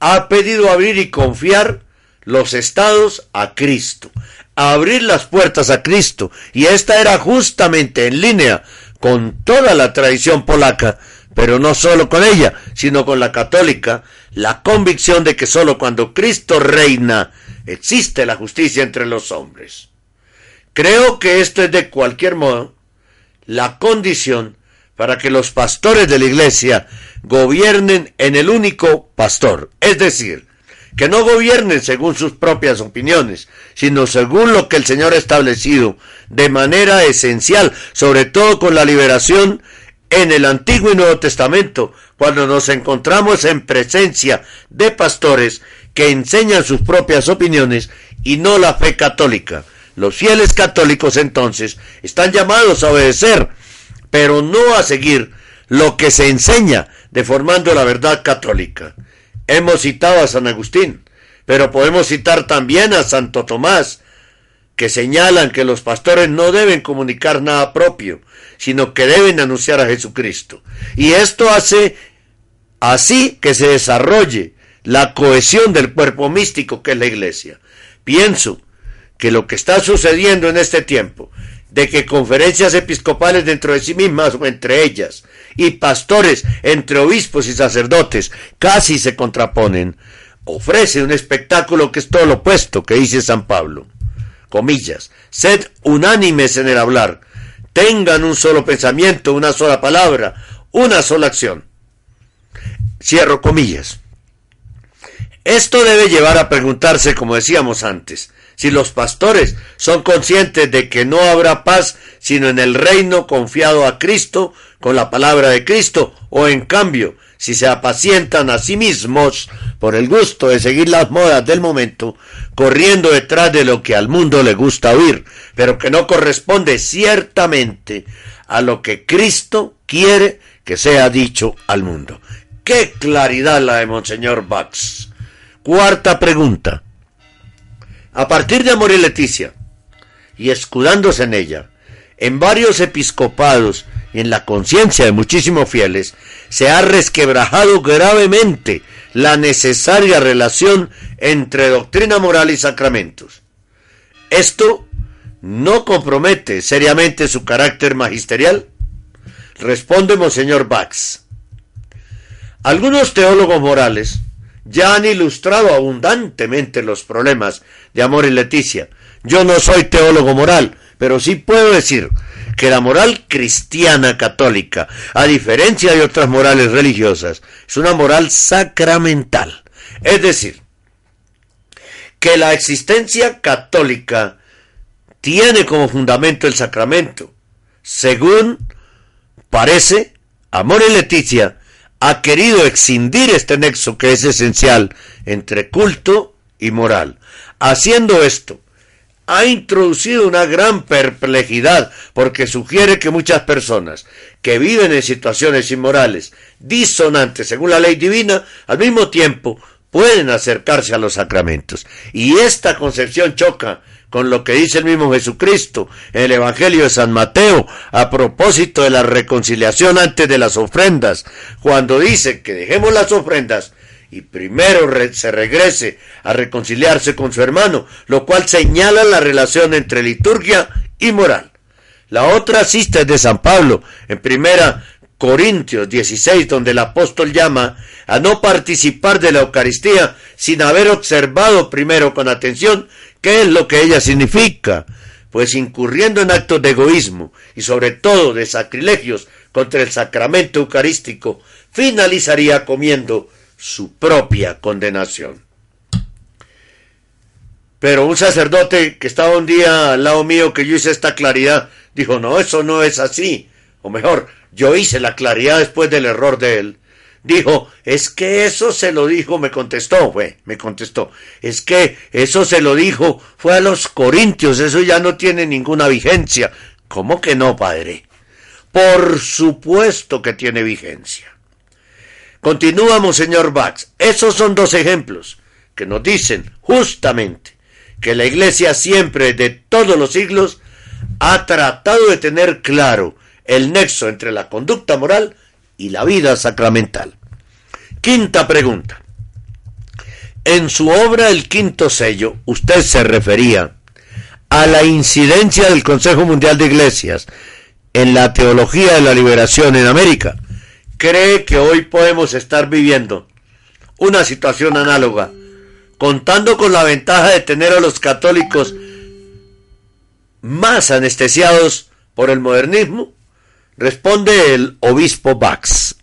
ha pedido abrir y confiar los estados a Cristo, abrir las puertas a Cristo, y esta era justamente en línea con toda la tradición polaca pero no solo con ella, sino con la católica, la convicción de que sólo cuando Cristo reina existe la justicia entre los hombres. Creo que esto es de cualquier modo la condición para que los pastores de la iglesia gobiernen en el único pastor, es decir, que no gobiernen según sus propias opiniones, sino según lo que el Señor ha establecido de manera esencial, sobre todo con la liberación en el Antiguo y Nuevo Testamento, cuando nos encontramos en presencia de pastores que enseñan sus propias opiniones y no la fe católica. Los fieles católicos entonces están llamados a obedecer, pero no a seguir lo que se enseña deformando la verdad católica. Hemos citado a San Agustín, pero podemos citar también a Santo Tomás, que señalan que los pastores no deben comunicar nada propio, sino que deben anunciar a Jesucristo. Y esto hace así que se desarrolle la cohesión del cuerpo místico que es la iglesia. Pienso que lo que está sucediendo en este tiempo, de que conferencias episcopales dentro de sí mismas o entre ellas, y pastores entre obispos y sacerdotes casi se contraponen, ofrece un espectáculo que es todo lo opuesto que dice San Pablo. Comillas, sed unánimes en el hablar, tengan un solo pensamiento, una sola palabra, una sola acción. Cierro comillas. Esto debe llevar a preguntarse, como decíamos antes, si los pastores son conscientes de que no habrá paz sino en el reino confiado a Cristo con la palabra de Cristo, o en cambio, si se apacientan a sí mismos por el gusto de seguir las modas del momento, corriendo detrás de lo que al mundo le gusta oír, pero que no corresponde ciertamente a lo que Cristo quiere que sea dicho al mundo. ¡Qué claridad la de Monseñor Bax! Cuarta pregunta. A partir de Amor y Leticia, y escudándose en ella, en varios episcopados en la conciencia de muchísimos fieles, se ha resquebrajado gravemente la necesaria relación entre doctrina moral y sacramentos. ¿Esto no compromete seriamente su carácter magisterial? Responde Monseñor Bax. Algunos teólogos morales ya han ilustrado abundantemente los problemas de Amor y Leticia. Yo no soy teólogo moral, pero sí puedo decir que la moral cristiana católica, a diferencia de otras morales religiosas, es una moral sacramental. Es decir, que la existencia católica tiene como fundamento el sacramento. Según parece, Amor y Leticia ha querido excindir este nexo que es esencial entre culto y moral. Haciendo esto, ha introducido una gran perplejidad porque sugiere que muchas personas que viven en situaciones inmorales, disonantes según la ley divina, al mismo tiempo pueden acercarse a los sacramentos. Y esta concepción choca con lo que dice el mismo Jesucristo en el Evangelio de San Mateo a propósito de la reconciliación antes de las ofrendas, cuando dice que dejemos las ofrendas y primero se regrese a reconciliarse con su hermano, lo cual señala la relación entre liturgia y moral. La otra cita es de San Pablo, en primera Corintios 16, donde el apóstol llama a no participar de la Eucaristía sin haber observado primero con atención qué es lo que ella significa, pues incurriendo en actos de egoísmo y sobre todo de sacrilegios contra el sacramento eucarístico, finalizaría comiendo su propia condenación. Pero un sacerdote que estaba un día al lado mío que yo hice esta claridad, dijo, no, eso no es así. O mejor, yo hice la claridad después del error de él. Dijo, es que eso se lo dijo, me contestó, fue, me contestó, es que eso se lo dijo, fue a los corintios, eso ya no tiene ninguna vigencia. ¿Cómo que no, padre? Por supuesto que tiene vigencia. Continuamos, señor Bax. Esos son dos ejemplos que nos dicen justamente que la Iglesia siempre, de todos los siglos, ha tratado de tener claro el nexo entre la conducta moral y la vida sacramental. Quinta pregunta. En su obra El Quinto Sello, usted se refería a la incidencia del Consejo Mundial de Iglesias en la teología de la liberación en América cree que hoy podemos estar viviendo una situación análoga, contando con la ventaja de tener a los católicos más anestesiados por el modernismo? Responde el obispo Bax.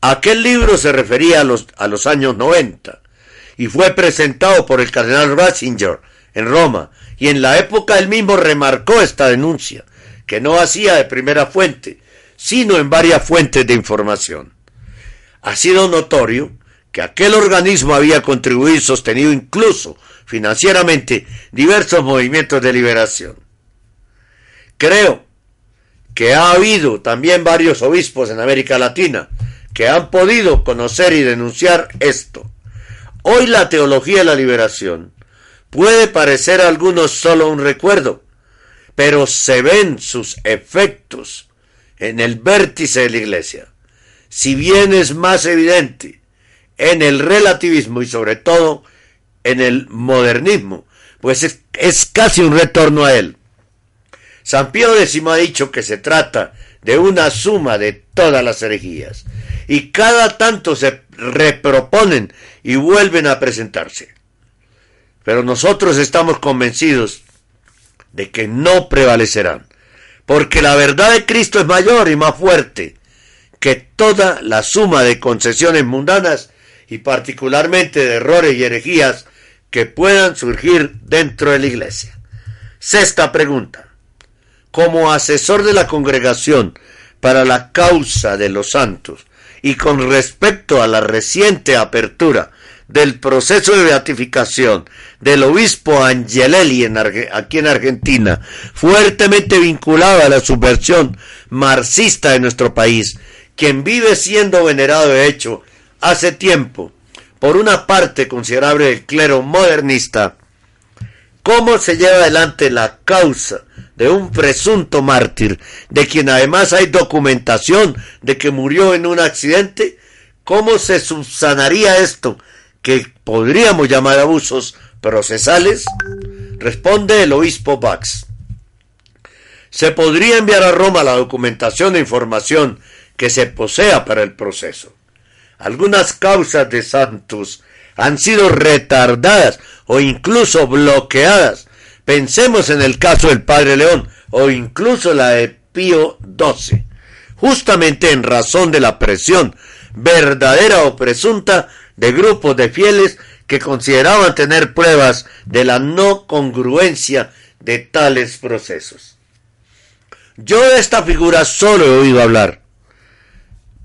Aquel libro se refería a los, a los años 90 y fue presentado por el cardenal Ratzinger en Roma, y en la época él mismo remarcó esta denuncia, que no hacía de primera fuente, sino en varias fuentes de información. Ha sido notorio que aquel organismo había contribuido y sostenido incluso financieramente diversos movimientos de liberación. Creo que ha habido también varios obispos en América Latina que han podido conocer y denunciar esto. Hoy la teología de la liberación puede parecer a algunos solo un recuerdo, pero se ven sus efectos en el vértice de la iglesia. Si bien es más evidente en el relativismo y sobre todo en el modernismo, pues es, casi un retorno a él. San Pío X ha dicho que se trata de una suma de todas las herejías, y cada tanto se reproponen y vuelven a presentarse. Pero nosotros estamos convencidos de que no prevalecerán, porque la verdad de Cristo es mayor y más fuerte que toda la suma de concesiones mundanas y particularmente de errores y herejías que puedan surgir dentro de la iglesia. Sexta pregunta como asesor de la congregación para la causa de los santos y con respecto a la reciente apertura del proceso de beatificación del obispo Angelelli aquí en Argentina, fuertemente vinculado a la subversión marxista de nuestro país, quien vive siendo venerado de hecho hace tiempo por una parte considerable del clero modernista, ¿cómo se lleva adelante la causa de un presunto mártir, de quien además hay documentación de que murió en un accidente, ¿cómo se subsanaría esto que podríamos llamar abusos procesales? Responde el obispo Bax. Se podría enviar a Roma la documentación e información que se posea para el proceso. Algunas causas de santos han sido retardadas o incluso bloqueadas Pensemos en el caso del Padre León o incluso la de Pío XII, justamente en razón de la presión verdadera o presunta de grupos de fieles que consideraban tener pruebas de la no congruencia de tales procesos. Yo de esta figura solo he oído hablar,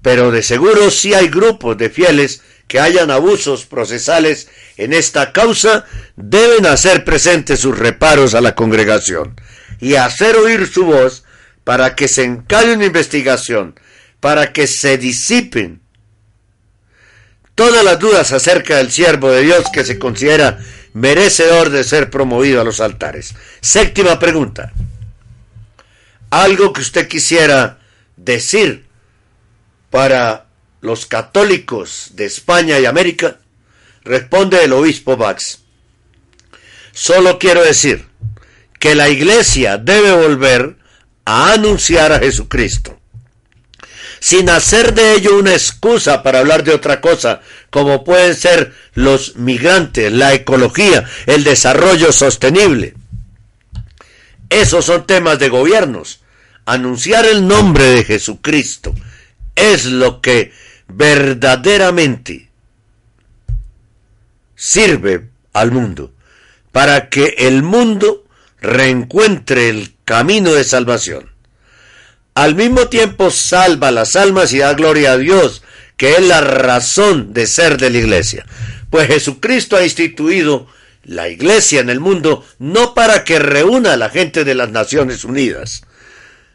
pero de seguro sí hay grupos de fieles que hayan abusos procesales en esta causa, deben hacer presentes sus reparos a la congregación y hacer oír su voz para que se encalle una investigación, para que se disipen todas las dudas acerca del siervo de Dios que se considera merecedor de ser promovido a los altares. Séptima pregunta. Algo que usted quisiera decir para los católicos de España y América? Responde el obispo Bax. Solo quiero decir que la iglesia debe volver a anunciar a Jesucristo, sin hacer de ello una excusa para hablar de otra cosa, como pueden ser los migrantes, la ecología, el desarrollo sostenible. Esos son temas de gobiernos. Anunciar el nombre de Jesucristo es lo que verdaderamente sirve al mundo, para que el mundo reencuentre el camino de salvación. Al mismo tiempo salva las almas y da gloria a Dios, que es la razón de ser de la iglesia. Pues Jesucristo ha instituido la iglesia en el mundo no para que reúna a la gente de las Naciones Unidas,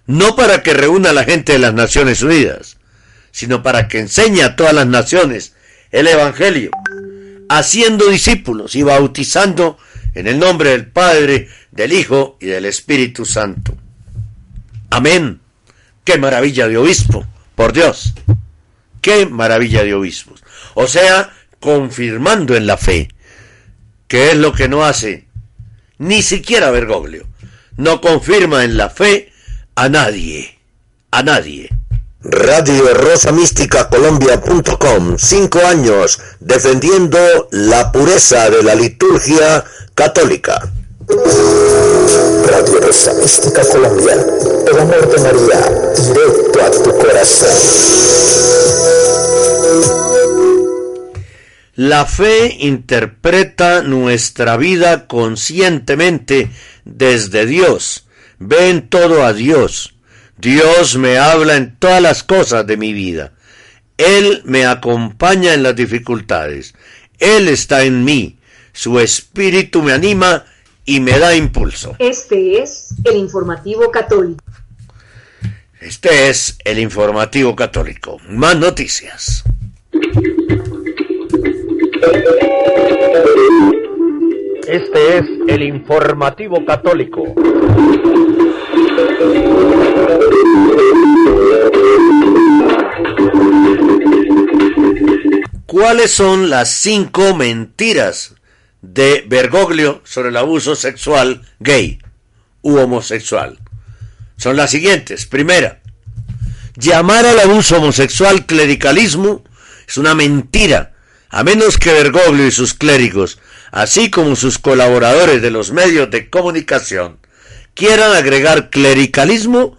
no para que reúna a la gente de las Naciones Unidas, sino para que enseñe a todas las naciones el Evangelio, haciendo discípulos y bautizando en el nombre del Padre, del Hijo y del Espíritu Santo. Amén. Qué maravilla de obispo, por Dios. Qué maravilla de obispos. O sea, confirmando en la fe, que es lo que no hace ni siquiera Bergoglio. No confirma en la fe a nadie, a nadie. Radio Rosa Mística Colombia.com, cinco años defendiendo la pureza de la liturgia católica. Radio Colombia, el amor de María, directo a tu corazón. La fe interpreta nuestra vida conscientemente desde Dios. Ve en todo a Dios. Dios me habla en todas las cosas de mi vida. Él me acompaña en las dificultades. Él está en mí. Su espíritu me anima y me da impulso. Este es el informativo católico. Este es el informativo católico. Más noticias. Este es el informativo católico. ¿Cuáles son las cinco mentiras de Bergoglio sobre el abuso sexual gay u homosexual? Son las siguientes. Primera, llamar al abuso homosexual clericalismo es una mentira, a menos que Bergoglio y sus clérigos, así como sus colaboradores de los medios de comunicación, quieran agregar clericalismo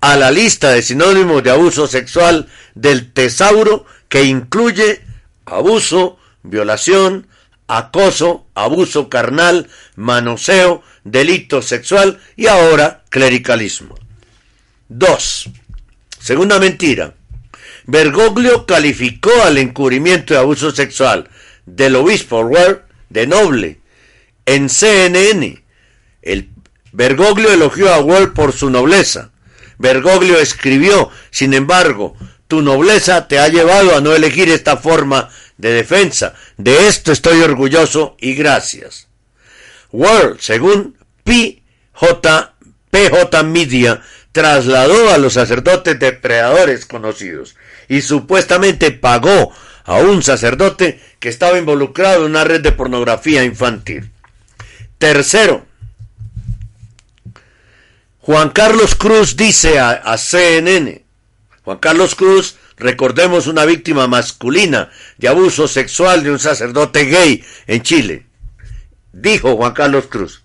a la lista de sinónimos de abuso sexual del tesauro que incluye abuso, violación, acoso, abuso carnal, manoseo, delito sexual y ahora clericalismo. 2. Segunda mentira. Bergoglio calificó al encubrimiento de abuso sexual del obispo Ward de noble en CNN. El Bergoglio elogió a Ward por su nobleza. Bergoglio escribió, sin embargo, tu nobleza te ha llevado a no elegir esta forma de defensa. De esto estoy orgulloso y gracias. World, según PJ, PJ Media, trasladó a los sacerdotes depredadores conocidos y supuestamente pagó a un sacerdote que estaba involucrado en una red de pornografía infantil. Tercero, Juan Carlos Cruz dice a, a CNN, Juan Carlos Cruz, recordemos una víctima masculina de abuso sexual de un sacerdote gay en Chile. Dijo Juan Carlos Cruz,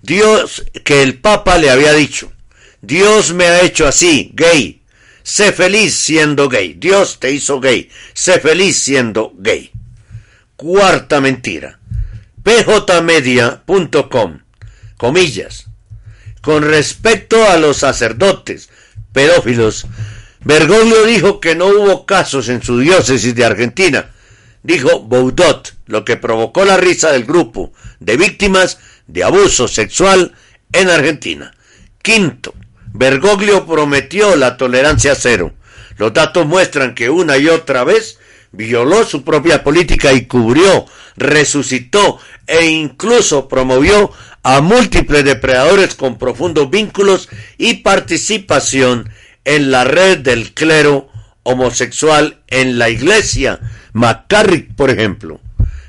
Dios, que el Papa le había dicho, Dios me ha hecho así, gay, sé feliz siendo gay, Dios te hizo gay, sé feliz siendo gay. Cuarta mentira, pjmedia.com, comillas, con respecto a los sacerdotes pedófilos, Bergoglio dijo que no hubo casos en su diócesis de Argentina. Dijo Baudot, lo que provocó la risa del grupo de víctimas de abuso sexual en Argentina. Quinto, Bergoglio prometió la tolerancia cero. Los datos muestran que una y otra vez violó su propia política y cubrió, resucitó e incluso promovió a múltiples depredadores con profundos vínculos y participación en la red del clero homosexual en la iglesia. McCarrick, por ejemplo.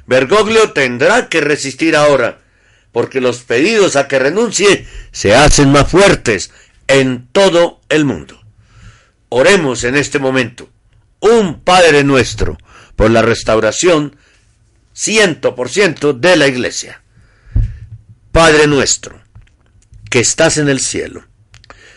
Bergoglio tendrá que resistir ahora, porque los pedidos a que renuncie se hacen más fuertes en todo el mundo. Oremos en este momento. Un Padre nuestro por la restauración ciento por ciento de la iglesia. Padre nuestro, que estás en el cielo,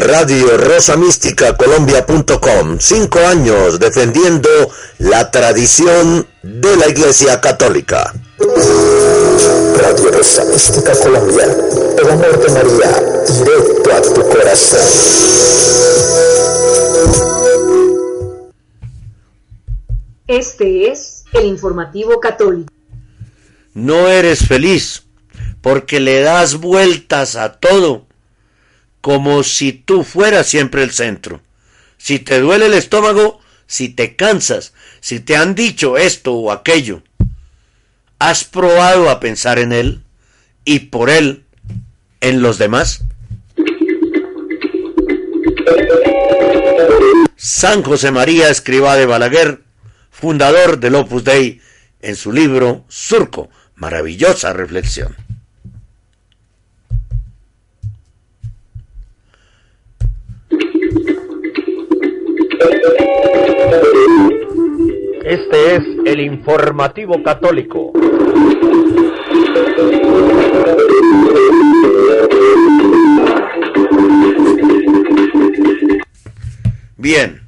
Radio Rosa Mística Colombia.com. Cinco años defendiendo la tradición de la Iglesia Católica. Radio Rosa Mística Colombia. El amor de María, directo a tu corazón. Este es el informativo católico. No eres feliz porque le das vueltas a todo como si tú fueras siempre el centro. Si te duele el estómago, si te cansas, si te han dicho esto o aquello, ¿has probado a pensar en él y por él en los demás? San José María Escribá de Balaguer, fundador del Opus Dei, en su libro Surco, Maravillosa reflexión. Este es el informativo católico. Bien,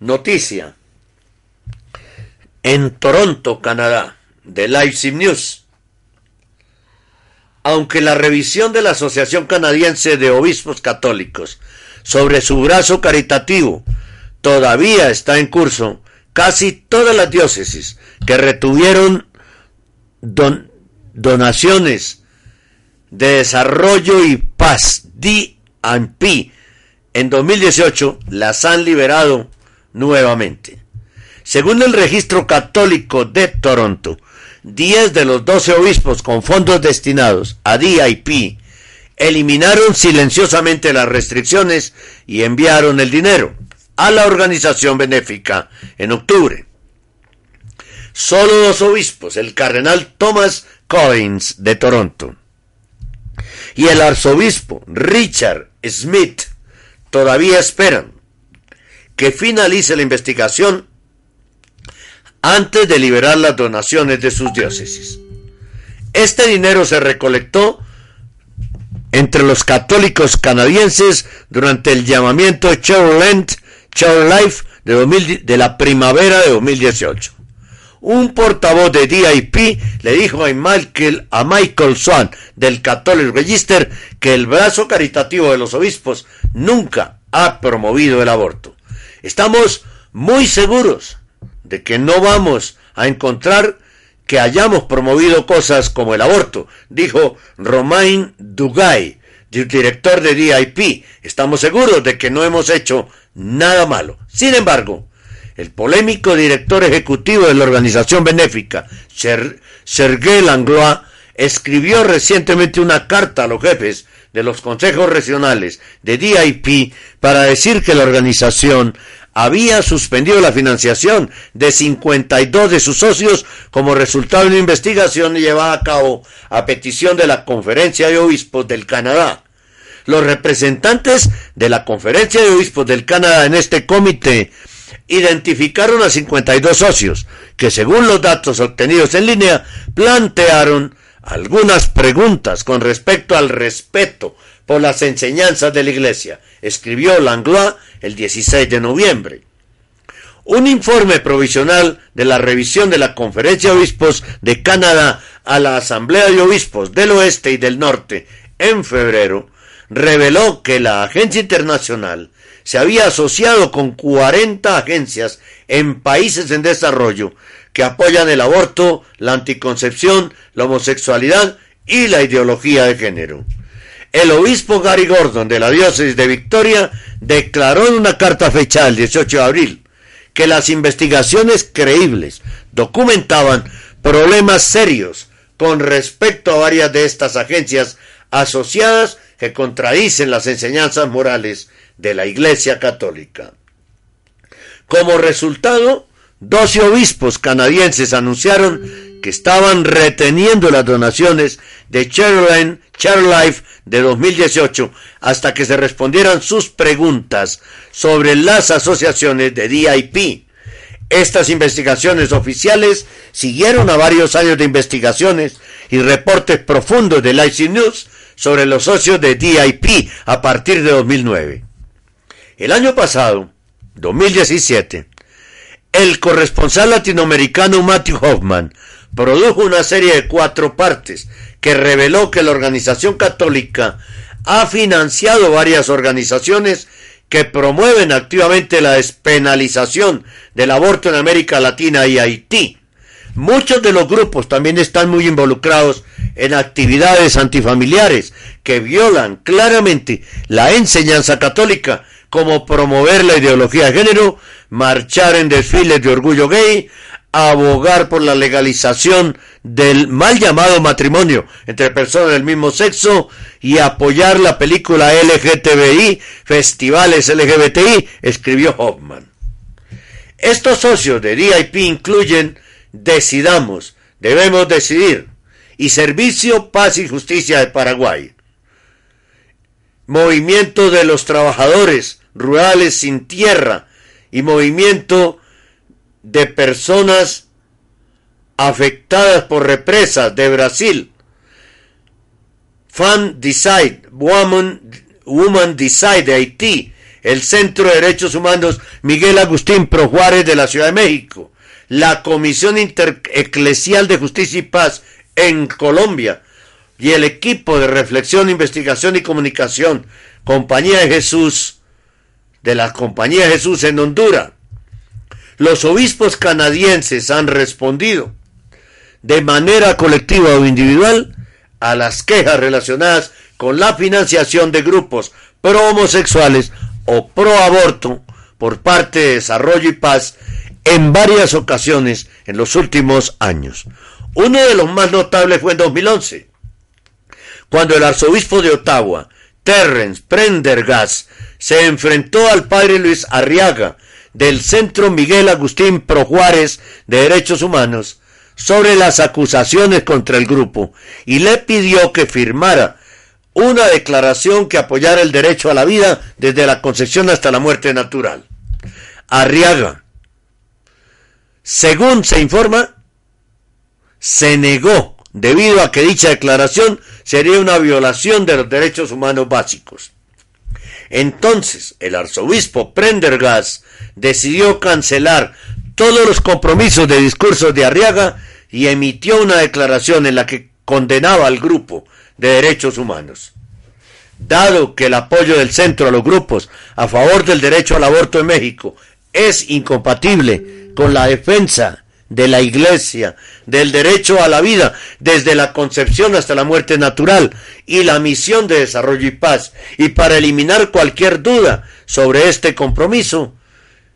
noticia. En Toronto, Canadá, de Leipzig News. Aunque la revisión de la Asociación Canadiense de Obispos Católicos sobre su brazo caritativo todavía está en curso, casi todas las diócesis que retuvieron donaciones de desarrollo y paz, D&P, en 2018 las han liberado nuevamente. Según el registro católico de Toronto, 10 de los 12 obispos con fondos destinados a DIP eliminaron silenciosamente las restricciones y enviaron el dinero a la organización benéfica en octubre. Solo dos obispos, el cardenal Thomas Collins de Toronto y el arzobispo Richard Smith, todavía esperan que finalice la investigación antes de liberar las donaciones de sus diócesis. Este dinero se recolectó entre los católicos canadienses durante el llamamiento Child Life de, de la primavera de 2018. Un portavoz de DIP le dijo a Michael, a Michael Swan del Catholic Register que el brazo caritativo de los obispos nunca ha promovido el aborto. Estamos muy seguros de que no vamos a encontrar que hayamos promovido cosas como el aborto, dijo Romain Dugay, director de DIP. Estamos seguros de que no hemos hecho nada malo. Sin embargo, el polémico director ejecutivo de la organización benéfica, Sergei Langlois, escribió recientemente una carta a los jefes de los consejos regionales de DIP para decir que la organización había suspendido la financiación de 52 de sus socios como resultado de una investigación llevada a cabo a petición de la Conferencia de Obispos del Canadá. Los representantes de la Conferencia de Obispos del Canadá en este comité identificaron a 52 socios que según los datos obtenidos en línea plantearon algunas preguntas con respecto al respeto por las enseñanzas de la Iglesia, escribió Langlois el 16 de noviembre. Un informe provisional de la revisión de la Conferencia de Obispos de Canadá a la Asamblea de Obispos del Oeste y del Norte en febrero reveló que la Agencia Internacional se había asociado con 40 agencias en países en desarrollo que apoyan el aborto, la anticoncepción, la homosexualidad y la ideología de género. El obispo Gary Gordon de la diócesis de Victoria declaró en una carta fechada el 18 de abril que las investigaciones creíbles documentaban problemas serios con respecto a varias de estas agencias asociadas contradicen las enseñanzas morales de la Iglesia Católica. Como resultado, doce obispos canadienses anunciaron que estaban reteniendo las donaciones de Charline, Life de 2018 hasta que se respondieran sus preguntas sobre las asociaciones de DIP. Estas investigaciones oficiales siguieron a varios años de investigaciones y reportes profundos de IC News sobre los socios de DIP a partir de 2009. El año pasado, 2017, el corresponsal latinoamericano Matthew Hoffman produjo una serie de cuatro partes que reveló que la organización católica ha financiado varias organizaciones que promueven activamente la despenalización del aborto en América Latina y Haití. Muchos de los grupos también están muy involucrados en actividades antifamiliares que violan claramente la enseñanza católica como promover la ideología de género, marchar en desfiles de orgullo gay, abogar por la legalización del mal llamado matrimonio entre personas del mismo sexo y apoyar la película LGTBI, festivales LGBTI, escribió Hoffman. Estos socios de DIP incluyen Decidamos, Debemos decidir. Y Servicio Paz y Justicia de Paraguay. Movimiento de los Trabajadores Rurales sin Tierra y Movimiento de Personas Afectadas por Represas de Brasil. Fan Decide, Woman, Woman Decide de Haití, el Centro de Derechos Humanos Miguel Agustín Pro Juárez de la Ciudad de México, la Comisión Intereclesial de Justicia y Paz en Colombia y el equipo de reflexión, investigación y comunicación, Compañía de Jesús, de la Compañía de Jesús en Honduras. Los obispos canadienses han respondido de manera colectiva o individual a las quejas relacionadas con la financiación de grupos pro homosexuales o pro aborto por parte de Desarrollo y Paz en varias ocasiones en los últimos años. Uno de los más notables fue en 2011, cuando el arzobispo de Ottawa, Terrence Prendergast, se enfrentó al padre Luis Arriaga del Centro Miguel Agustín Pro Juárez de Derechos Humanos sobre las acusaciones contra el grupo y le pidió que firmara una declaración que apoyara el derecho a la vida desde la concepción hasta la muerte natural. Arriaga, según se informa, se negó debido a que dicha declaración sería una violación de los derechos humanos básicos. Entonces, el arzobispo Prendergast decidió cancelar todos los compromisos de discursos de Arriaga y emitió una declaración en la que condenaba al grupo de derechos humanos. Dado que el apoyo del centro a los grupos a favor del derecho al aborto en México es incompatible con la defensa de la Iglesia, del derecho a la vida, desde la concepción hasta la muerte natural, y la misión de desarrollo y paz, y para eliminar cualquier duda sobre este compromiso,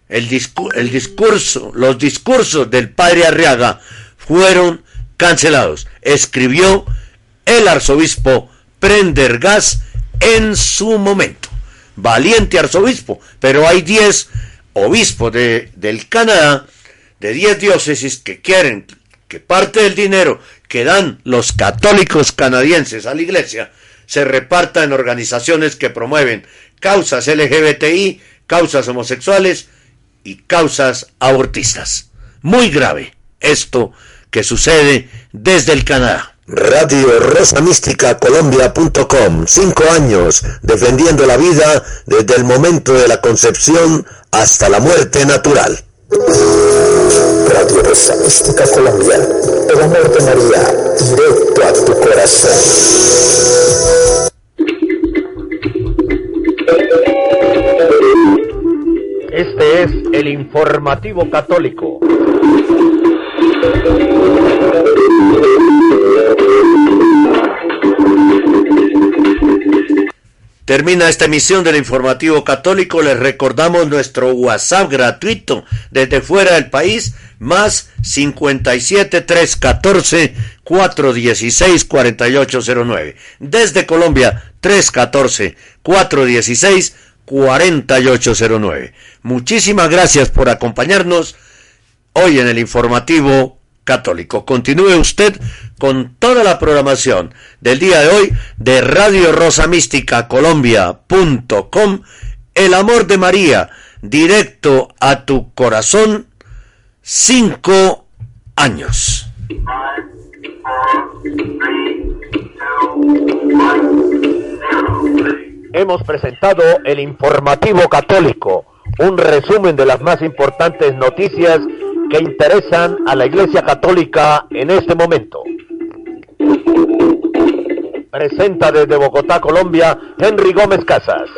el, discurso, los discursos del padre Arriaga fueron cancelados, escribió el arzobispo Prendergast en su momento. Valiente arzobispo, pero hay 10 obispos de, del Canadá, de 10 diócesis que quieren que parte del dinero que dan los católicos canadienses a la iglesia se reparta en organizaciones que promueven causas LGBTI, causas homosexuales y causas abortistas. Muy grave esto que sucede desde el Canadá. Radio Rosa Mística Colombia.com. Cinco años defendiendo la vida desde el momento de la concepción hasta la muerte natural. Radio Rosa Mística Colombia. El amor de María, directo a tu corazón. Este es el informativo católico. Termina esta emisión del informativo católico. Les recordamos nuestro WhatsApp gratuito desde fuera del país, más 57 314 416 4809. Desde Colombia, 314 416 4809. Muchísimas gracias por acompañarnos hoy en el informativo católico. Continúe usted con toda la programación del día de hoy de Radio Rosa Mística Colombia.com. El amor de María, directo a tu corazón, cinco años. Hemos presentado el informativo católico, un resumen de las más importantes noticias que interesan a la Iglesia Católica en este momento. Presenta desde Bogotá, Colombia, Henry Gómez Casas.